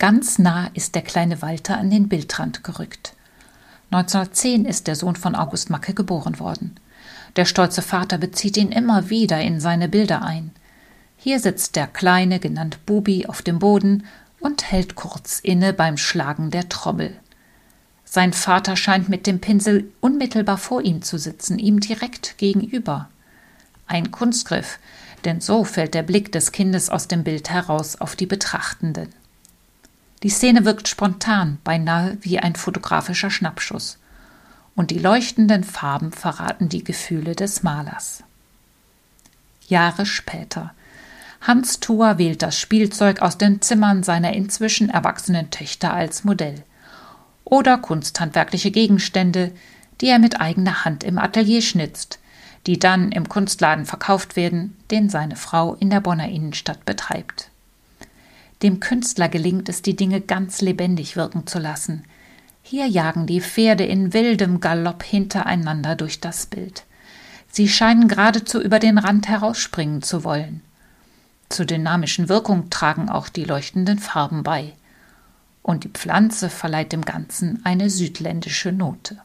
Ganz nah ist der kleine Walter an den Bildrand gerückt. 1910 ist der Sohn von August Macke geboren worden. Der stolze Vater bezieht ihn immer wieder in seine Bilder ein. Hier sitzt der Kleine, genannt Bubi, auf dem Boden und hält kurz inne beim Schlagen der Trommel. Sein Vater scheint mit dem Pinsel unmittelbar vor ihm zu sitzen, ihm direkt gegenüber. Ein Kunstgriff, denn so fällt der Blick des Kindes aus dem Bild heraus auf die Betrachtenden. Die Szene wirkt spontan, beinahe wie ein fotografischer Schnappschuss. Und die leuchtenden Farben verraten die Gefühle des Malers. Jahre später. Hans Thua wählt das Spielzeug aus den Zimmern seiner inzwischen erwachsenen Töchter als Modell. Oder kunsthandwerkliche Gegenstände, die er mit eigener Hand im Atelier schnitzt, die dann im Kunstladen verkauft werden, den seine Frau in der Bonner Innenstadt betreibt. Dem Künstler gelingt es, die Dinge ganz lebendig wirken zu lassen. Hier jagen die Pferde in wildem Galopp hintereinander durch das Bild. Sie scheinen geradezu über den Rand herausspringen zu wollen. Zur dynamischen Wirkung tragen auch die leuchtenden Farben bei. Und die Pflanze verleiht dem Ganzen eine südländische Note.